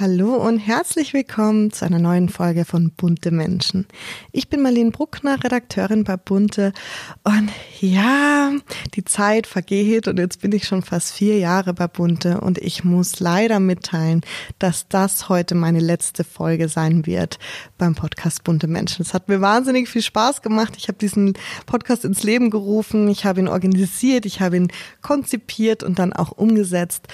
Hallo und herzlich willkommen zu einer neuen Folge von Bunte Menschen. Ich bin Marlene Bruckner, Redakteurin bei Bunte und ja, die Zeit vergeht und jetzt bin ich schon fast vier Jahre bei Bunte und ich muss leider mitteilen, dass das heute meine letzte Folge sein wird beim Podcast Bunte Menschen. Es hat mir wahnsinnig viel Spaß gemacht. Ich habe diesen Podcast ins Leben gerufen, ich habe ihn organisiert, ich habe ihn konzipiert und dann auch umgesetzt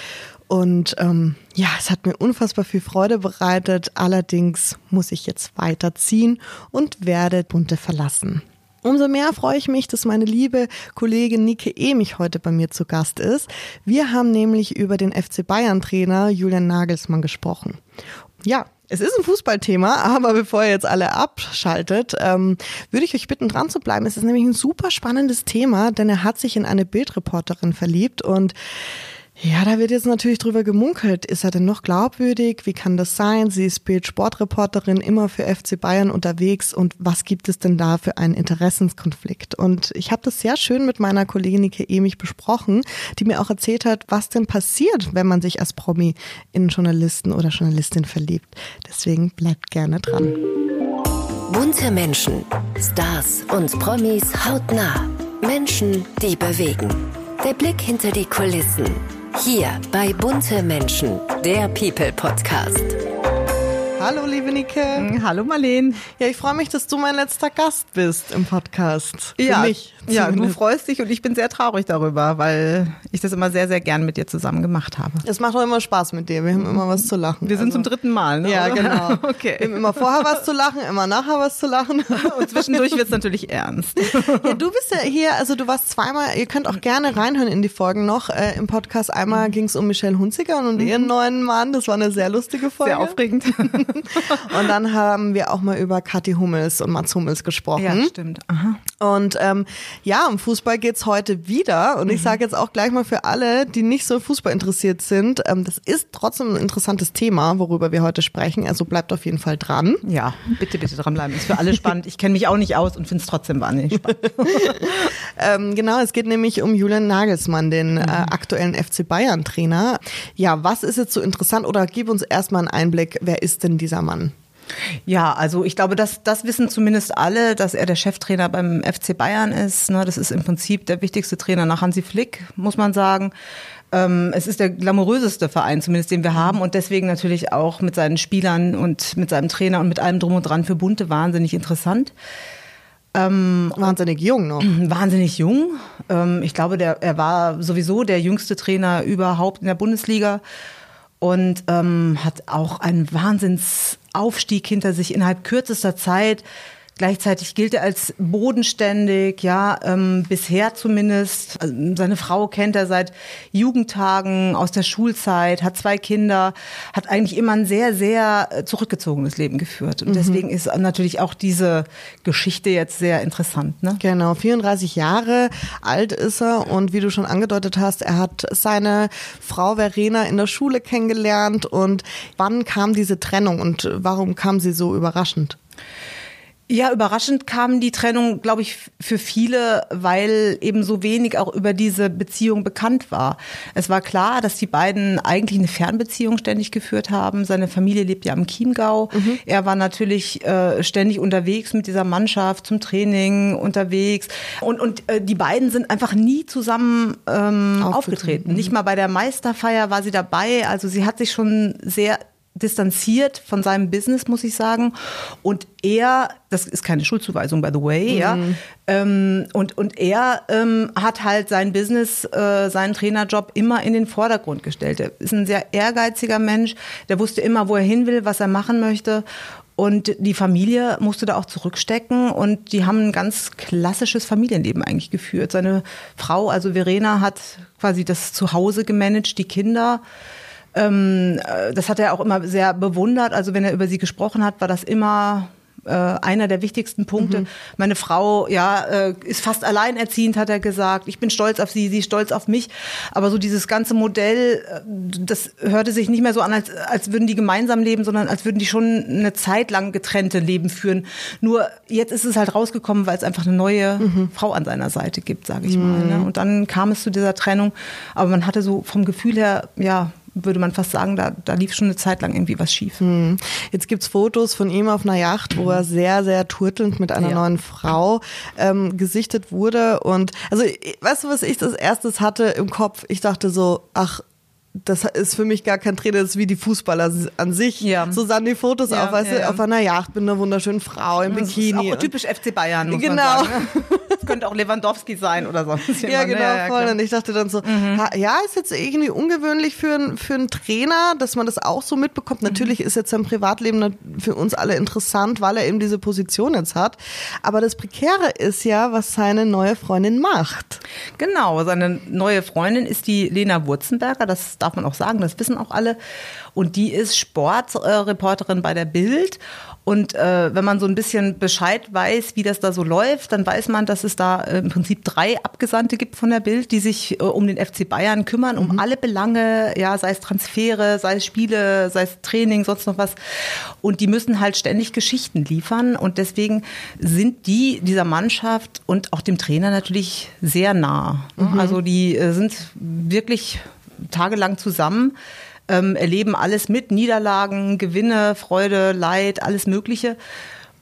und ähm, ja, es hat mir unfassbar viel Freude bereitet. Allerdings muss ich jetzt weiterziehen und werde Bunte verlassen. Umso mehr freue ich mich, dass meine liebe Kollegin Nike Emich heute bei mir zu Gast ist. Wir haben nämlich über den FC Bayern Trainer Julian Nagelsmann gesprochen. Ja, es ist ein Fußballthema, aber bevor ihr jetzt alle abschaltet, ähm, würde ich euch bitten, dran zu bleiben. Es ist nämlich ein super spannendes Thema, denn er hat sich in eine Bildreporterin verliebt und ja, da wird jetzt natürlich drüber gemunkelt. Ist er denn noch glaubwürdig? Wie kann das sein? Sie ist Bild-Sportreporterin, immer für FC Bayern unterwegs. Und was gibt es denn da für einen Interessenskonflikt? Und ich habe das sehr schön mit meiner Kollegin Nike Emich besprochen, die mir auch erzählt hat, was denn passiert, wenn man sich als Promi in Journalisten oder Journalistin verliebt. Deswegen bleibt gerne dran. Bunte Menschen, Stars und Promis hautnah. Menschen, die bewegen. Der Blick hinter die Kulissen. Hier bei Bunte Menschen, der People Podcast. Hallo, liebe Nike. Mm, hallo, Marleen. Ja, ich freue mich, dass du mein letzter Gast bist im Podcast. Für ja, mich. Ja, du freust dich und ich bin sehr traurig darüber, weil ich das immer sehr, sehr gern mit dir zusammen gemacht habe. Es macht auch immer Spaß mit dir. Wir haben immer was zu lachen. Wir sind also, zum dritten Mal, ne? Ja, genau. okay. Wir haben immer vorher was zu lachen, immer nachher was zu lachen. Und zwischendurch wird es natürlich ernst. Ja, du bist ja hier, also du warst zweimal, ihr könnt auch gerne reinhören in die Folgen noch äh, im Podcast. Einmal ging es um Michelle Hunziker und mhm. ihren neuen Mann. Das war eine sehr lustige Folge. Sehr aufregend. und dann haben wir auch mal über Kathi Hummels und Mats Hummels gesprochen. Ja, stimmt. Aha. Und ähm, ja, im Fußball geht's heute wieder. Und ich mhm. sage jetzt auch gleich mal für alle, die nicht so Fußball interessiert sind, ähm, das ist trotzdem ein interessantes Thema, worüber wir heute sprechen. Also bleibt auf jeden Fall dran. Ja, bitte, bitte dranbleiben. Ist für alle spannend. Ich kenne mich auch nicht aus und finde es trotzdem wahnsinnig spannend. ähm, genau, es geht nämlich um Julian Nagelsmann, den äh, mhm. aktuellen FC Bayern-Trainer. Ja, was ist jetzt so interessant? Oder gib uns erstmal einen Einblick, wer ist denn dieser Mann? Ja, also ich glaube, das, das wissen zumindest alle, dass er der Cheftrainer beim FC Bayern ist. Ne? Das ist im Prinzip der wichtigste Trainer nach Hansi Flick, muss man sagen. Ähm, es ist der glamouröseste Verein, zumindest den wir haben und deswegen natürlich auch mit seinen Spielern und mit seinem Trainer und mit allem drum und dran für Bunte wahnsinnig interessant. Ähm, wahnsinnig jung noch. Wahnsinnig jung. Ähm, ich glaube, der, er war sowieso der jüngste Trainer überhaupt in der Bundesliga und ähm, hat auch einen Wahnsinnsaufstieg hinter sich innerhalb kürzester Zeit. Gleichzeitig gilt er als bodenständig, ja, ähm, bisher zumindest. Also seine Frau kennt er seit Jugendtagen aus der Schulzeit, hat zwei Kinder, hat eigentlich immer ein sehr, sehr äh, zurückgezogenes Leben geführt. Und mhm. deswegen ist natürlich auch diese Geschichte jetzt sehr interessant. Ne? Genau, 34 Jahre alt ist er und wie du schon angedeutet hast, er hat seine Frau Verena in der Schule kennengelernt. Und wann kam diese Trennung und warum kam sie so überraschend? Ja, überraschend kam die Trennung, glaube ich, für viele, weil eben so wenig auch über diese Beziehung bekannt war. Es war klar, dass die beiden eigentlich eine Fernbeziehung ständig geführt haben. Seine Familie lebt ja am Chiemgau. Mhm. Er war natürlich äh, ständig unterwegs mit dieser Mannschaft zum Training unterwegs. Und, und äh, die beiden sind einfach nie zusammen ähm, aufgetreten. Mhm. Nicht mal bei der Meisterfeier war sie dabei. Also sie hat sich schon sehr distanziert von seinem Business, muss ich sagen. Und er, das ist keine Schuldzuweisung, by the way, mhm. ja. Ähm, und, und er ähm, hat halt sein Business, äh, seinen Trainerjob immer in den Vordergrund gestellt. Er ist ein sehr ehrgeiziger Mensch, der wusste immer, wo er hin will, was er machen möchte. Und die Familie musste da auch zurückstecken und die haben ein ganz klassisches Familienleben eigentlich geführt. Seine Frau, also Verena, hat quasi das Zuhause gemanagt, die Kinder. Ähm, äh, das hat er auch immer sehr bewundert. Also wenn er über sie gesprochen hat, war das immer äh, einer der wichtigsten Punkte. Mhm. Meine Frau, ja, äh, ist fast alleinerziehend, hat er gesagt. Ich bin stolz auf sie, sie ist stolz auf mich. Aber so dieses ganze Modell, äh, das hörte sich nicht mehr so an, als, als würden die gemeinsam leben, sondern als würden die schon eine Zeit lang getrennte Leben führen. Nur jetzt ist es halt rausgekommen, weil es einfach eine neue mhm. Frau an seiner Seite gibt, sage ich mhm. mal. Ne? Und dann kam es zu dieser Trennung. Aber man hatte so vom Gefühl her, ja, würde man fast sagen, da, da lief schon eine Zeit lang irgendwie was schief. Hm. Jetzt gibt's Fotos von ihm auf einer Yacht, wo er sehr, sehr turtelnd mit einer Ja. neuen Frau ähm, gesichtet wurde. Und also, weißt du, was ich das erstes hatte im Kopf? Ich dachte so, ach, das ist für mich gar kein Trainer, das ist wie die Fußballer an sich. Ja. So sahen die Fotos Ja, auf, weißt ja, du, ja. auf einer Yacht mit einer wunderschönen Frau im Das Bikini. ist auch typisch FC Bayern, muss Genau. ne? Das könnte auch Lewandowski sein oder sonst Ja, ne? genau, voll. klar. Und ich dachte dann so, ha, ja, ist jetzt irgendwie ungewöhnlich für, einen- für einen Trainer, dass man das auch so mitbekommt. Natürlich ist jetzt sein Privatleben für uns alle interessant, weil er eben diese Position jetzt hat. Aber das Prekäre ist ja, was seine neue Freundin macht. Genau, seine neue Freundin ist die Lena Wurzenberger, das darf man auch sagen, das wissen auch alle. Und die ist Sportreporterin bei der Bild. Und äh, wenn man so ein bisschen Bescheid weiß, wie das da so läuft, dann weiß man, dass es da äh, im Prinzip drei Abgesandte gibt von der Bild, die sich äh, um den FC Bayern kümmern, um alle Belange, ja, sei es Transfere, sei es Spiele, sei es Training, sonst noch was. Und die müssen halt ständig Geschichten liefern. Und deswegen sind die dieser Mannschaft und auch dem Trainer natürlich sehr nah. ne? Also die äh, sind wirklich tagelang zusammen, ähm, erleben alles mit, Niederlagen, Gewinne, Freude, Leid, alles Mögliche.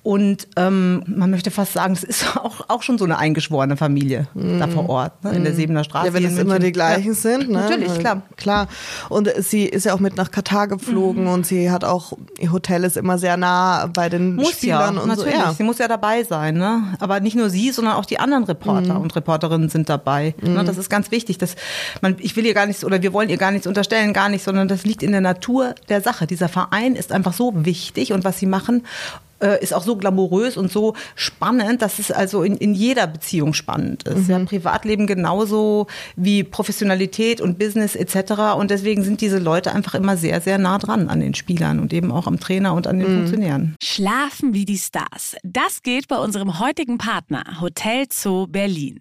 Und ähm, man möchte fast sagen, es ist auch, auch schon so eine eingeschworene Familie da vor Ort, ne, in der Sebener Straße. ja, wenn es immer die gleichen Ja. sind. Ne? Natürlich, klar. Klar. Und sie ist ja auch mit nach Katar geflogen und sie hat auch, ihr Hotel ist immer sehr nah bei den Muss Spielern ja, und natürlich. so. Ja. Sie muss ja dabei sein, ne? Aber nicht nur sie, sondern auch die anderen Reporter Mhm. und Reporterinnen sind dabei. Ne? Das ist ganz wichtig. Das, man, ich will ihr gar nichts oder wir wollen ihr gar nichts unterstellen, gar nicht, sondern das liegt in der Natur der Sache. Dieser Verein ist einfach so wichtig und was sie machen äh, ist auch so glamourös und so spannend, dass es also in, in jeder Beziehung spannend ist. Mhm. Ja, Privatleben genauso wie Professionalität und Business etc. Und deswegen sind diese Leute einfach immer sehr, sehr nah dran an den Spielern und eben auch am Trainer und an den Mhm. Funktionären. Schlafen wie die Stars. Das geht bei unserem heutigen Partner Hotel Zoo Berlin.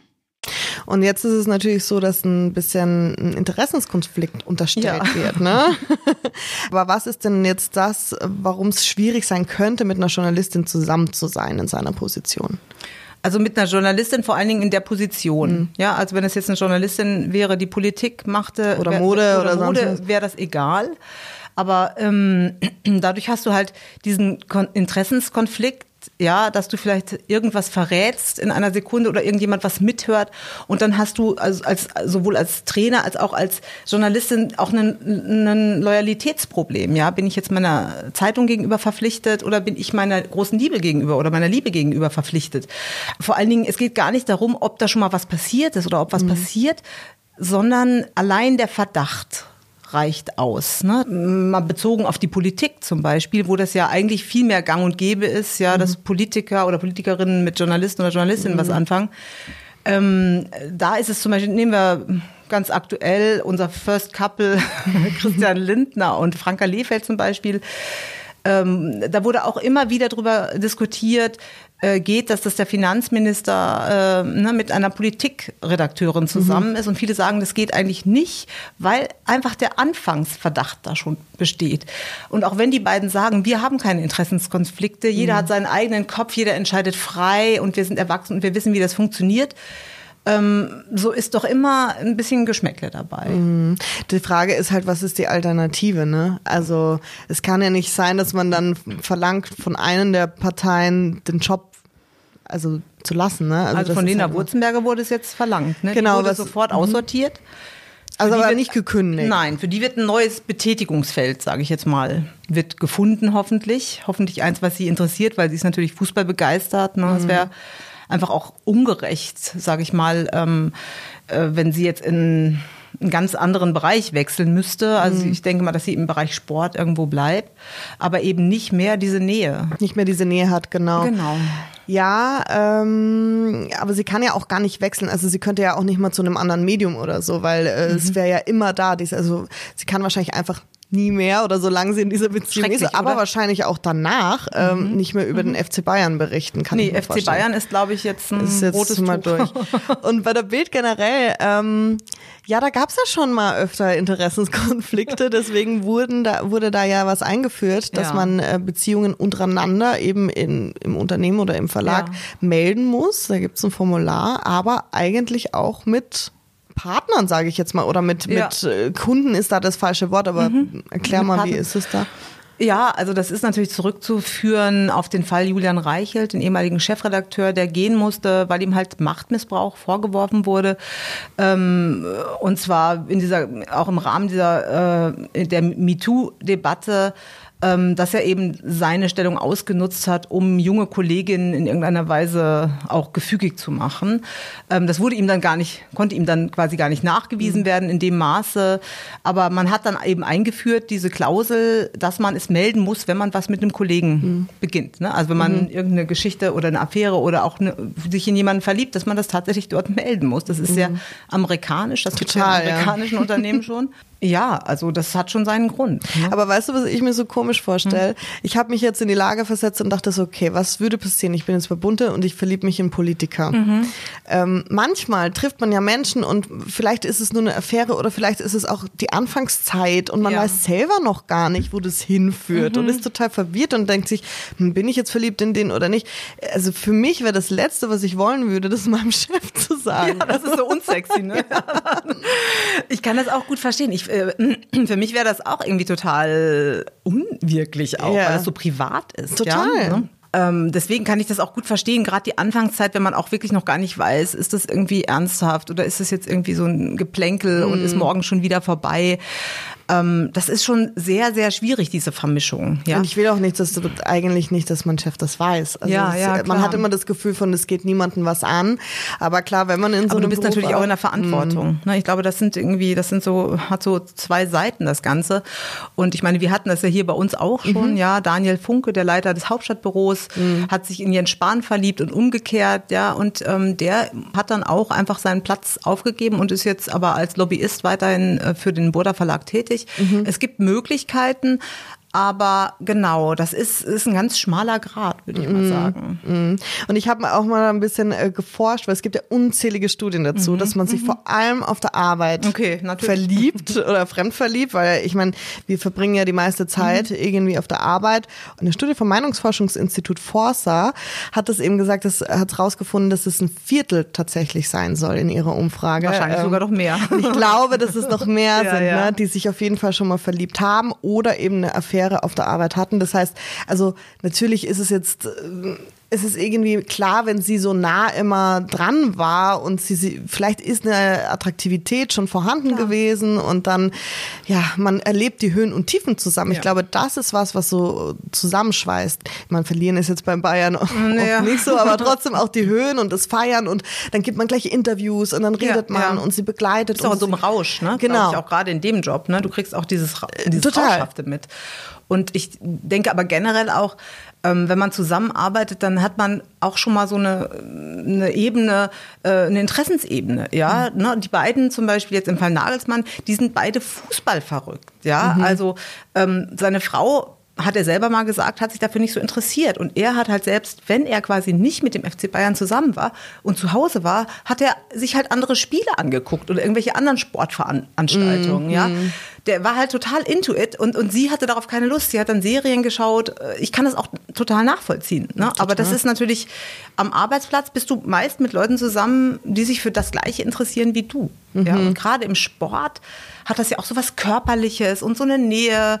Und jetzt ist es natürlich so, dass ein bisschen ein Interessenskonflikt unterstellt Ja. wird. Ne? Aber was ist denn jetzt das, warum es schwierig sein könnte, mit einer Journalistin zusammen zu sein in seiner Position? Also mit einer Journalistin vor allen Dingen in der Position. Mhm. Ja, also wenn es jetzt eine Journalistin wäre, die Politik machte Oder wär- Mode oder sonst Mode, wäre das egal. Aber ähm, dadurch hast du halt diesen Kon Interessenskonflikt, ja, dass du vielleicht irgendwas verrätst in einer Sekunde oder irgendjemand was mithört und dann hast du also als sowohl als Trainer als auch als Journalistin auch ein, Loyalitätsproblem. Ja, bin ich jetzt meiner Zeitung gegenüber verpflichtet oder bin ich meiner großen Liebe gegenüber oder meiner Liebe gegenüber verpflichtet? Vor allen Dingen, es geht gar nicht darum, ob da schon mal was passiert ist oder ob was passiert, sondern allein der Verdacht reicht aus. Ne? Mal bezogen auf die Politik zum Beispiel, wo das ja eigentlich viel mehr gang und gäbe ist, ja, dass Politiker oder Politikerinnen mit Journalisten oder Journalistinnen was anfangen. Ähm, da ist es zum Beispiel, nehmen wir ganz aktuell unser First Couple, Christian Lindner und Franka Lehfeld zum Beispiel. Ähm, da wurde auch immer wieder drüber diskutiert, äh, geht das, dass der Finanzminister äh, ne, mit einer Politikredakteurin zusammen ist. Und viele sagen, das geht eigentlich nicht, weil einfach der Anfangsverdacht da schon besteht. Und auch wenn die beiden sagen, wir haben keine Interessenskonflikte, jeder hat seinen eigenen Kopf, jeder entscheidet frei und wir sind erwachsen und wir wissen, wie das funktioniert. Ähm, so ist doch immer ein bisschen Geschmäckle dabei. Die Frage ist halt, was ist die Alternative, ne? Also es kann ja nicht sein, dass man dann verlangt von einen der Parteien den Job also zu lassen, ne? Also, das von Lena halt- Wurzenberger wurde es jetzt verlangt. Ne? Genau, Die wurde was- sofort aussortiert. Also aber wird, nicht gekündigt. Nein, für die wird ein neues Betätigungsfeld, sage ich jetzt mal, wird gefunden hoffentlich. Hoffentlich eins, was sie interessiert, weil sie ist natürlich Fußball begeistert. Ne? Das wäre einfach auch ungerecht, sage ich mal, ähm, äh, wenn sie jetzt in einen ganz anderen Bereich wechseln müsste. Also ich denke mal, dass sie im Bereich Sport irgendwo bleibt, aber eben nicht mehr diese Nähe. Nicht mehr diese Nähe hat, genau. Genau. Ja, ähm, aber sie kann ja auch gar nicht wechseln. Also sie könnte ja auch nicht mal zu einem anderen Medium oder so, weil äh, Mhm. es wäre ja immer da. Dies, also sie kann wahrscheinlich einfach nie mehr oder solange sie in dieser Beziehung ist, aber oder? Mhm. wahrscheinlich auch danach ähm, nicht mehr über den FC Bayern berichten kann. Nee, ich mir FC vorstellen. Bayern ist, glaube ich, jetzt ein ist jetzt rotes mal Tuch. durch. Und bei der Bild generell, ähm, ja, da gab's ja schon mal öfter Interessenskonflikte, deswegen wurden da, wurde da ja was eingeführt, dass Ja. man äh, Beziehungen untereinander eben in, im Unternehmen oder im Verlag Ja. melden muss. Da gibt's ein Formular, aber eigentlich auch mit Partnern, sage ich jetzt mal, oder mit, Ja. Mhm. mit äh, Kunden ist da das falsche Wort, aber erklär Mit mal, wie ist es da? Ja, also das ist natürlich zurückzuführen auf den Fall Julian Reichelt, den ehemaligen Chefredakteur, der gehen musste, weil ihm halt Machtmissbrauch vorgeworfen wurde. Ähm, und zwar in dieser, auch im Rahmen dieser äh, der MeToo-Debatte, ähm, dass er eben seine Stellung ausgenutzt hat, um junge Kolleginnen in irgendeiner Weise auch gefügig zu machen. Ähm, das wurde ihm dann gar nicht, konnte ihm dann quasi gar nicht nachgewiesen werden in dem Maße. Aber man hat dann eben eingeführt, diese Klausel, dass man es melden muss, wenn man was mit einem Kollegen beginnt. Ne? Also wenn man irgendeine Geschichte oder eine Affäre oder auch eine, sich in jemanden verliebt, dass man das tatsächlich dort melden muss. Das ist sehr amerikanisch, das gibt es ja Total, in ja. amerikanischen Unternehmen schon. Ja, also das hat schon seinen Grund. Ne? Aber weißt du, was ich mir so komisch vorstelle? Hm. Ich habe mich jetzt in die Lage versetzt und dachte so, okay, was würde passieren? Ich bin jetzt bei Bunte und ich verliebe mich in Politiker. Mhm. Ähm, manchmal trifft man ja Menschen und vielleicht ist es nur eine Affäre oder vielleicht ist es auch die Anfangszeit und man Ja. Mhm. weiß selber noch gar nicht, wo das hinführt und ist total verwirrt und denkt sich, hm, bin ich jetzt verliebt in den oder nicht? Also für mich wäre das Letzte, was ich wollen würde, das meinem Chef zu sagen. Ja, das ist so unsexy, ne? ich kann das auch gut verstehen. Ich, äh, für mich wäre das auch irgendwie total unwirklich auch, Ja. weil das so privat ist. Total. Ja, ne? ähm, deswegen kann ich das auch gut verstehen, gerade die Anfangszeit, wenn man auch wirklich noch gar nicht weiß, ist das irgendwie ernsthaft oder ist das jetzt irgendwie so ein Geplänkel und Mhm. ist morgen schon wieder vorbei. Ähm, das ist schon sehr, sehr schwierig, diese Vermischung. Ja? Und ich will auch nicht, dass eigentlich nicht, dass mein Chef das weiß. Also Ja, das, ja, man klar. hat immer das Gefühl von, es geht niemandem was an. Aber klar, wenn man in so Aber du bist Beruf natürlich auch in der Mhm. Verantwortung. Ne, Ich glaube, das sind irgendwie, das sind so, hat so zwei Seiten das Ganze. Und ich meine, wir hatten das ja hier bei uns auch Mhm. schon, ja. Daniel Funke, der Leiter des Hauptstadtbüros, hat sich in Jens Spahn verliebt und umgekehrt, ja. Und ähm, der hat dann auch einfach seinen Platz aufgegeben und ist jetzt aber als Lobbyist weiterhin äh, für den Burda Verlag tätig. Mhm. Es gibt Möglichkeiten. Aber genau, das ist, ist ein ganz schmaler Grad, würde ich Mhm. mal sagen. Mhm. Und ich habe auch mal ein bisschen äh, geforscht, weil es gibt ja unzählige Studien dazu, dass man sich vor allem auf der Arbeit Mhm. Okay, verliebt oder fremdverliebt, weil ich meine, wir verbringen ja die meiste Zeit Mhm. irgendwie auf der Arbeit. Und eine Studie vom Meinungsforschungsinstitut Forsa hat das eben gesagt, das hat rausgefunden, dass es ein Viertel tatsächlich sein soll in ihrer Umfrage. Wahrscheinlich Ähm, sogar noch mehr. Ich glaube, dass es noch mehr Ja, sind, ja. Ne, die sich auf jeden Fall schon mal verliebt haben oder eben eine Affäre auf der Arbeit hatten. Das heißt, also natürlich ist es jetzt, äh, es ist irgendwie klar, wenn sie so nah immer dran war und sie, sie vielleicht ist eine Attraktivität schon vorhanden gewesen und dann, ja, man erlebt die Höhen und Tiefen zusammen. Ich Ja. glaube, das ist was, was so zusammenschweißt. Man verlieren ist jetzt beim Bayern Naja. nicht so, aber trotzdem auch die Höhen und das Feiern und dann gibt man gleich Interviews und dann Ja, redet man ja. und sie begleitet. bist auch so sie- Rausch, ne? Genau. Ich auch gerade in dem Job, ne? Du kriegst auch dieses, dieses total. Rauschhafte mit. Und ich denke aber generell auch, ähm, wenn man zusammenarbeitet, dann hat man auch schon mal so eine, eine Ebene, äh, eine Interessensebene, ja. Mhm. Ne? Die beiden zum Beispiel jetzt im Fall Nagelsmann, die sind beide Fußball verrückt, ja. Mhm. Also ähm, seine Frau hat er selber mal gesagt, hat sich dafür nicht so interessiert. Und er hat halt selbst, wenn er quasi nicht mit dem FC Bayern zusammen war und zu Hause war, hat er sich halt andere Spiele angeguckt oder irgendwelche anderen Sportveranstaltungen, ja. Der war halt total into it und, und sie hatte darauf keine Lust. Sie hat dann Serien geschaut. Ich kann das auch total nachvollziehen. Ne? Aber das ist natürlich, am Arbeitsplatz bist du meist mit Leuten zusammen, die sich für das Gleiche interessieren wie du. Ja? Und gerade im Sport hat das ja auch so was Körperliches und so eine Nähe.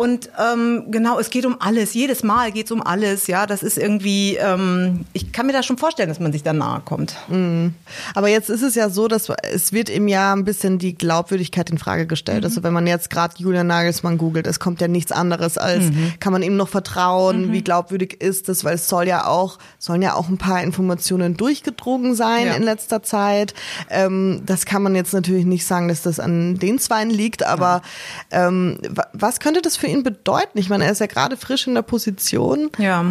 Und ähm, genau, es geht um alles. Jedes Mal geht es um alles. Ja, das ist irgendwie, ähm, ich kann mir das schon vorstellen, dass man sich da nahe kommt. Mhm. Aber jetzt ist es ja so, dass es wird im Jahr ein bisschen die Glaubwürdigkeit in Frage gestellt. Mhm. Also wenn man jetzt gerade Julian Nagelsmann googelt, es kommt ja nichts anderes als, mhm. kann man ihm noch vertrauen? Mhm. Wie glaubwürdig ist das? Weil es soll ja auch, sollen ja auch ein paar Informationen durchgedrungen sein ja. in letzter Zeit. Ähm, das kann man jetzt natürlich nicht sagen, dass das an den Zweien liegt, aber ja. ähm, was könnte das für ihn bedeuten? Ich meine, er ist ja gerade frisch in der Position. Ja.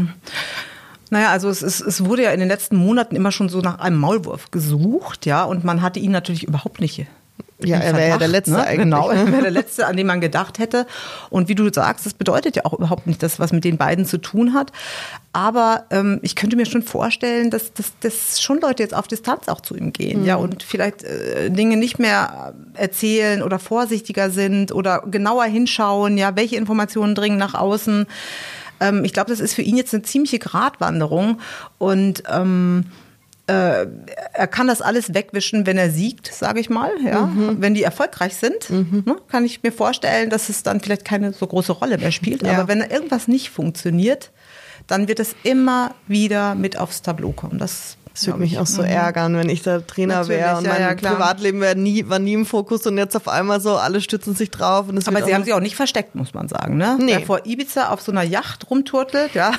Naja, also es, ist, es wurde ja in den letzten Monaten immer schon so nach einem Maulwurf gesucht, ja, und man hatte ihn natürlich überhaupt nicht ja, er wäre ja der Letzte ne? eigentlich. Genau, er wäre der Letzte, an den man gedacht hätte. Und wie du sagst, das bedeutet ja auch überhaupt nicht das, was mit den beiden zu tun hat. Aber ähm, ich könnte mir schon vorstellen, dass, dass, dass schon Leute jetzt auf Distanz auch zu ihm gehen, mhm. ja, und vielleicht äh, Dinge nicht mehr erzählen oder vorsichtiger sind oder genauer hinschauen, ja, welche Informationen dringen nach außen. Ähm, ich glaube, das ist für ihn jetzt eine ziemliche Gratwanderung und ähm, äh, er kann das alles wegwischen, wenn er siegt, sage ich mal. Ja? Mhm. Wenn die erfolgreich sind, mhm. ne, kann ich mir vorstellen, dass es dann vielleicht keine so große Rolle mehr spielt. Ja. Aber wenn irgendwas nicht funktioniert, dann wird es immer wieder mit aufs Tableau kommen. Das das würde mich auch so mhm. ärgern, wenn ich der Trainer wäre und mein ja, Privatleben wär nie, war nie im Fokus und jetzt auf einmal so, alle stützen sich drauf. Aber sie haben sich auch nicht versteckt, muss man sagen. Ne? Nee. Wer vor Ibiza auf so einer Yacht rumturtelt, ja,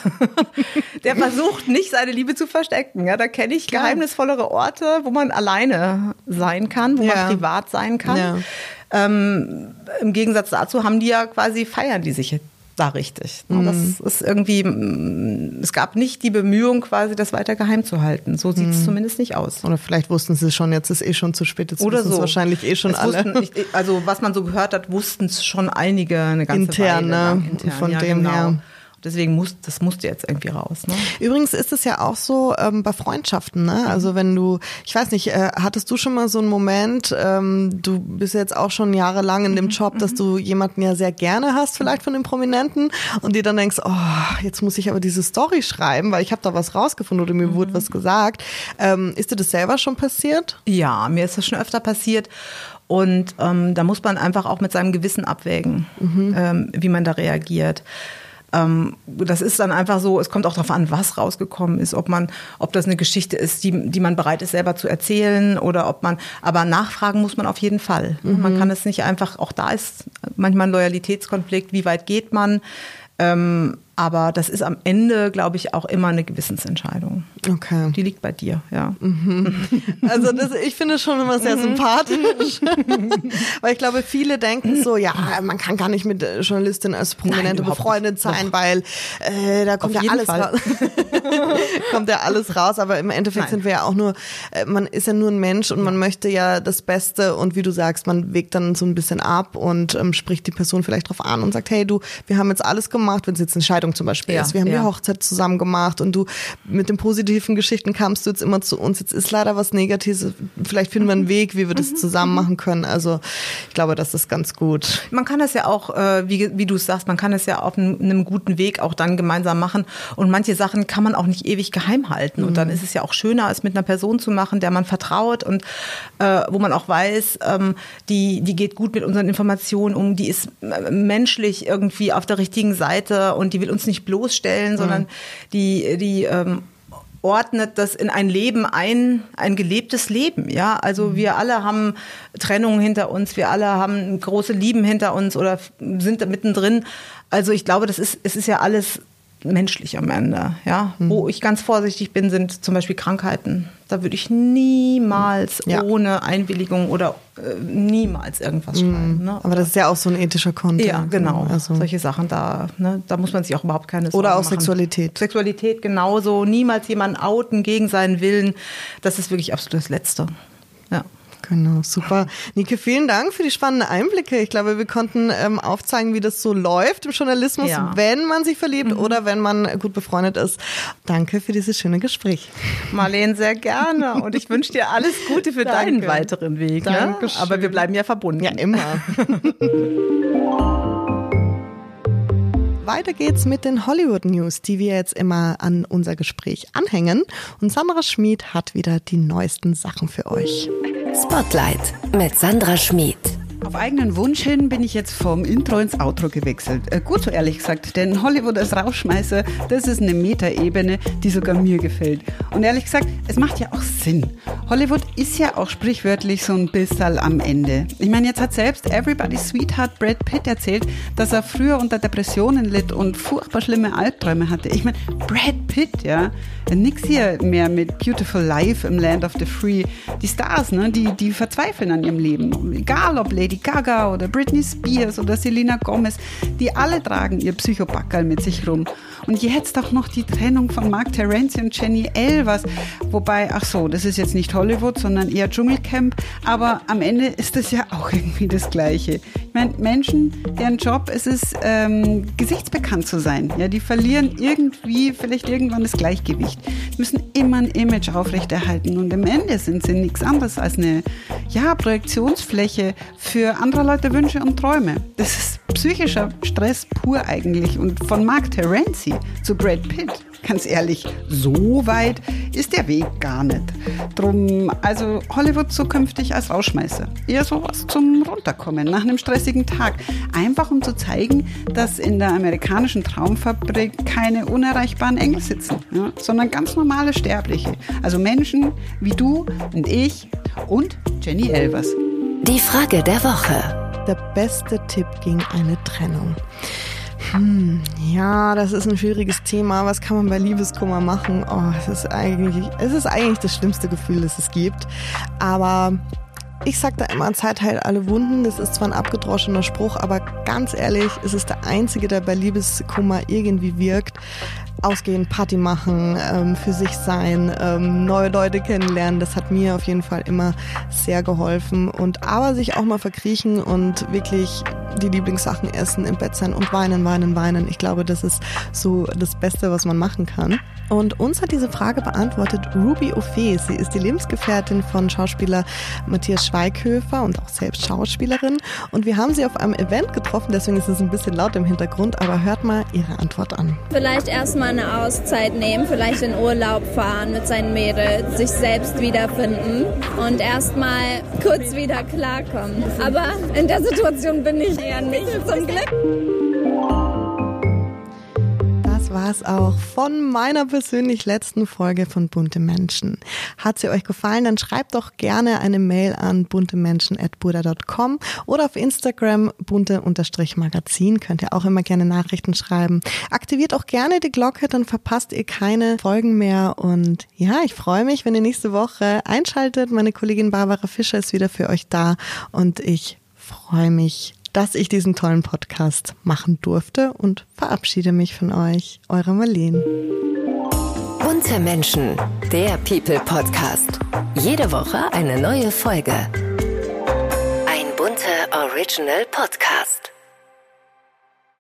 der versucht nicht, seine Liebe zu verstecken. Ja? Da kenne ich geheimnisvollere Orte, wo man alleine sein kann, wo ja. man privat sein kann. Ja. Ähm, Im Gegensatz dazu haben die ja quasi, feiern die sich da richtig. Mhm. Das ist irgendwie, mm, es gab nicht die Bemühung, quasi das weiter geheim zu halten. So sieht es mhm. zumindest nicht aus. Oder vielleicht wussten sie schon, jetzt ist eh schon zu spät. Jetzt Oder so. wahrscheinlich eh schon es alle. Wussten, also was man so gehört hat, wussten es schon einige eine ganze intern, Weile. Ne? Intern, von ja, dem genau. her. Deswegen muss das musste jetzt irgendwie raus. Ne? Übrigens ist es ja auch so ähm, bei Freundschaften. Ne? Also wenn du, ich weiß nicht, äh, hattest du schon mal so einen Moment? Ähm, du bist jetzt auch schon jahrelang in dem mhm, Job, dass mhm. du jemanden ja sehr gerne hast, vielleicht von den Prominenten, und dir dann denkst, oh, jetzt muss ich aber diese Story schreiben, weil ich habe da was rausgefunden oder mir mhm. wurde was gesagt. Ähm, ist dir das selber schon passiert? Ja, mir ist das schon öfter passiert. Und ähm, da muss man einfach auch mit seinem Gewissen abwägen, mhm. ähm, wie man da reagiert. Ähm, das ist dann einfach so, es kommt auch darauf an, was rausgekommen ist, ob man, ob das eine Geschichte ist, die, die man bereit ist, selber zu erzählen oder ob man, aber nachfragen muss man auf jeden Fall. Mhm. Man kann es nicht einfach, auch da ist manchmal ein Loyalitätskonflikt, wie weit geht man, ähm, aber das ist am Ende, glaube ich, auch immer eine Gewissensentscheidung. Okay. Die liegt bei dir, ja. Mhm. Also das, ich finde es schon immer sehr mhm. sympathisch. weil ich glaube, viele denken so, ja, man kann gar nicht mit Journalistin als Prominente Nein, befreundet sein, Doch. weil äh, da kommt Auf ja alles raus. kommt ja alles raus. Aber im Endeffekt Nein. sind wir ja auch nur, äh, man ist ja nur ein Mensch und man möchte ja das Beste und wie du sagst, man wägt dann so ein bisschen ab und ähm, spricht die Person vielleicht drauf an und sagt, hey du, wir haben jetzt alles gemacht, wenn es jetzt eine Scheidung Scheidung zum Beispiel ja, ist. Wir haben ja. die Hochzeit zusammen gemacht und du mit den positiven Geschichten kamst du jetzt immer zu uns. Jetzt ist leider was Negatives. Vielleicht finden wir einen Weg, wie wir das mhm. zusammen machen können. Also ich glaube, das ist ganz gut. Man kann das ja auch, äh, wie, wie du es sagst, man kann es ja auf einem guten Weg auch dann gemeinsam machen. Und manche Sachen kann man auch nicht ewig geheim halten. Und dann mhm. ist es ja auch schöner, es mit einer Person zu machen, der man vertraut und äh, wo man auch weiß, ähm, die, die geht gut mit unseren Informationen um, die ist äh, menschlich irgendwie auf der richtigen Seite und die will uns uns nicht bloßstellen, sondern mhm. die, die ähm, ordnet das in ein Leben ein, ein gelebtes Leben, ja. Also mhm. wir alle haben Trennungen hinter uns, wir alle haben große Lieben hinter uns oder sind da mittendrin. Also ich glaube, das ist, es ist ja alles menschlich am Ende. Ja? Mhm. Wo ich ganz vorsichtig bin, sind zum Beispiel Krankheiten. Da würde ich niemals ja. ohne Einwilligung oder äh, niemals irgendwas mhm. schreiben. Ne? Aber das ist ja auch so ein ethischer Content. Ja, genau. Also. Solche Sachen, da, ne, da muss man sich auch überhaupt keine Sorgen Oder auch machen. Sexualität. Sexualität genauso. Niemals jemanden outen gegen seinen Willen. Das ist wirklich absolut das Letzte. Ja. Genau, super. Nike, vielen Dank für die spannenden Einblicke. Ich glaube, wir konnten ähm, aufzeigen, wie das so läuft im Journalismus, ja. wenn man sich verliebt mhm. oder wenn man gut befreundet ist. Danke für dieses schöne Gespräch. Marlene, sehr gerne. Und ich wünsche dir alles Gute für deinen weiteren Weg. Ne? Aber wir bleiben ja verbunden. Ja, immer. weiter geht's mit den Hollywood News, die wir jetzt immer an unser Gespräch anhängen. Und Sandra Schmid hat wieder die neuesten Sachen für euch. Spotlight mit Sandra Schmid. Auf eigenen Wunsch hin bin ich jetzt vom Intro ins Outro gewechselt. Äh, gut so ehrlich gesagt, denn Hollywood als Rauschmeißer, das ist eine Metaebene, die sogar mir gefällt. Und ehrlich gesagt, es macht ja auch Sinn. Hollywood ist ja auch sprichwörtlich so ein bisschen am Ende. Ich meine, jetzt hat selbst Everybody's Sweetheart Brad Pitt erzählt, dass er früher unter Depressionen litt und furchtbar schlimme Albträume hatte. Ich meine, Brad Pitt, ja, nix hier mehr mit Beautiful Life im Land of the Free. Die Stars, ne, die, die verzweifeln an ihrem Leben. Egal ob Lady Gaga oder Britney Spears oder Selena Gomez, die alle tragen ihr Psychobackerl mit sich rum. Und jetzt auch noch die Trennung von Mark Terenzi und Jenny Elvers. Wobei, ach so, das ist jetzt nicht Hollywood, sondern eher Dschungelcamp. Aber am Ende ist das ja auch irgendwie das Gleiche. Ich meine, Menschen, deren Job ist es, ähm, gesichtsbekannt zu sein. Ja, die verlieren irgendwie vielleicht irgendwann das Gleichgewicht. Müssen immer ein Image aufrechterhalten. Und am Ende sind sie nichts anderes als eine ja, Projektionsfläche für andere Leute Wünsche und Träume. Das ist psychischer Stress pur eigentlich. Und von Mark Terenzi zu Brad Pitt, ganz ehrlich, so weit ist der Weg gar nicht. Drum, also Hollywood zukünftig als Rauschmeißer. Eher sowas zum Runterkommen nach einem stressigen Tag. Einfach um zu zeigen, dass in der amerikanischen Traumfabrik keine unerreichbaren Engel sitzen, ja, sondern ganz normale Sterbliche. Also Menschen wie du und ich und Jenny Elvers. Die Frage der Woche. Der beste Tipp gegen eine Trennung. Hm, ja, das ist ein schwieriges Thema. Was kann man bei Liebeskummer machen? Oh, es ist eigentlich, es ist eigentlich das schlimmste Gefühl, das es gibt. Aber ich sag da immer, Zeit heilt alle Wunden. Das ist zwar ein abgedroschener Spruch, aber ganz ehrlich, es ist der einzige, der bei Liebeskummer irgendwie wirkt ausgehen, Party machen, ähm, für sich sein, ähm, neue Leute kennenlernen. Das hat mir auf jeden Fall immer sehr geholfen. Und aber sich auch mal verkriechen und wirklich die Lieblingssachen essen, im Bett sein und weinen, weinen, weinen. Ich glaube, das ist so das Beste, was man machen kann. Und uns hat diese Frage beantwortet Ruby Ophé. Sie ist die Lebensgefährtin von Schauspieler Matthias Schweighöfer und auch selbst Schauspielerin. Und wir haben sie auf einem Event getroffen, deswegen ist es ein bisschen laut im Hintergrund, aber hört mal ihre Antwort an. Vielleicht erstmal eine Auszeit nehmen, vielleicht in Urlaub fahren mit seinen Mädels, sich selbst wiederfinden und erstmal kurz wieder klarkommen. Aber in der Situation bin ich eher nicht, zum Glück war es auch von meiner persönlich letzten Folge von Bunte Menschen. Hat sie euch gefallen, dann schreibt doch gerne eine Mail an buntemenschen.buda.com oder auf Instagram bunte-magazin könnt ihr auch immer gerne Nachrichten schreiben. Aktiviert auch gerne die Glocke, dann verpasst ihr keine Folgen mehr und ja, ich freue mich, wenn ihr nächste Woche einschaltet. Meine Kollegin Barbara Fischer ist wieder für euch da und ich freue mich dass ich diesen tollen Podcast machen durfte und verabschiede mich von euch. Eure Marlene. Bunte Menschen, der People Podcast. Jede Woche eine neue Folge. Ein bunter Original Podcast.